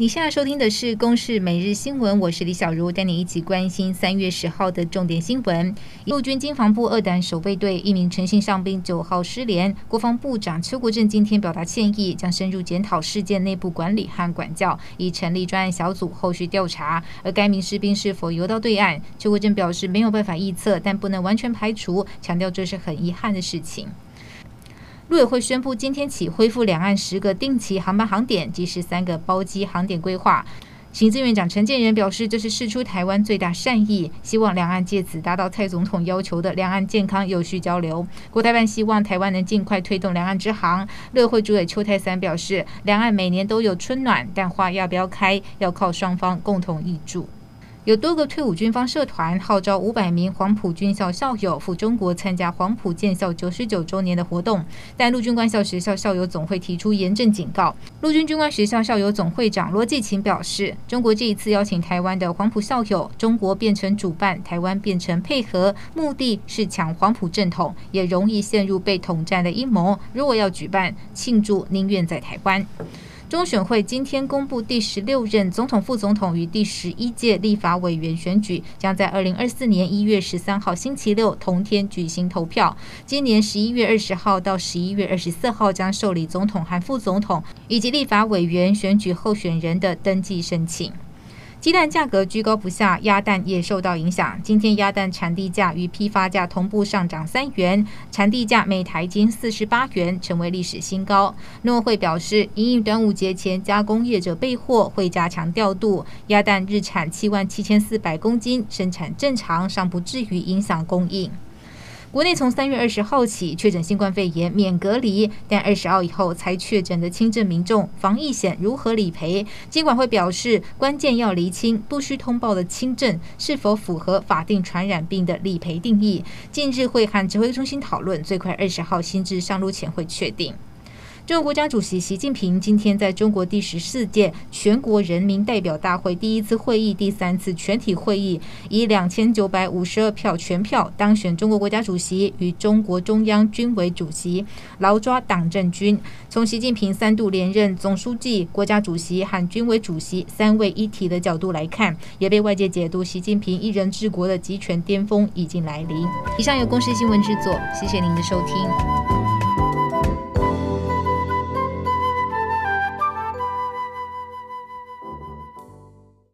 你现在收听的是《公视每日新闻》，我是李小茹，带你一起关心三月十号的重点新闻。陆军经防部二胆守备队一名诚信上兵九号失联，国防部长邱国正今天表达歉意，将深入检讨事件内部管理和管教，已成立专案小组后续调查。而该名士兵是否游到对岸，邱国正表示没有办法预测，但不能完全排除，强调这是很遗憾的事情。陆委会宣布，今天起恢复两岸十个定期航班航点及十三个包机航点规划。行政院长陈建仁表示，这是释出台湾最大善意，希望两岸借此达到蔡总统要求的两岸健康有序交流。国台办希望台湾能尽快推动两岸之航。陆委会主委邱泰三表示，两岸每年都有春暖，但花要不要开，要靠双方共同挹注。有多个退伍军方社团号召五百名黄埔军校校友赴中国参加黄埔建校九十九周年的活动，但陆军官校学校校友总会提出严正警告。陆军军官学校校友总会长罗继勤表示，中国这一次邀请台湾的黄埔校友，中国变成主办，台湾变成配合，目的是抢黄埔正统，也容易陷入被统战的阴谋。如果要举办庆祝，宁愿在台湾。中选会今天公布第十六任总统、副总统与第十一届立法委员选举，将在二零二四年一月十三号星期六同天举行投票。今年十一月二十号到十一月二十四号将受理总统和副总统以及立法委员选举候选人的登记申请。鸡蛋价格居高不下，鸭蛋也受到影响。今天鸭蛋产地价与批发价同步上涨三元，产地价每台斤四十八元，成为历史新高。农会表示，因应端午节前加工业者备货，会加强调度。鸭蛋日产七万七千四百公斤，生产正常，尚不至于影响供应。国内从三月二十号起确诊新冠肺炎免隔离，但二十号以后才确诊的轻症民众防疫险如何理赔？监管会表示，关键要厘清不需通报的轻症是否符合法定传染病的理赔定义。近日会和指挥中心讨论，最快二十号新制上路前会确定。中国国家主席习近平今天在中国第十四届全国人民代表大会第一次会议、第三次全体会议，以两千九百五十二票全票当选中国国家主席与中国中央军委主席，牢抓党政军。从习近平三度连任总书记、国家主席和军委主席三位一体的角度来看，也被外界解读习近平一人治国的集权巅峰已经来临。以上由公视新闻制作，谢谢您的收听。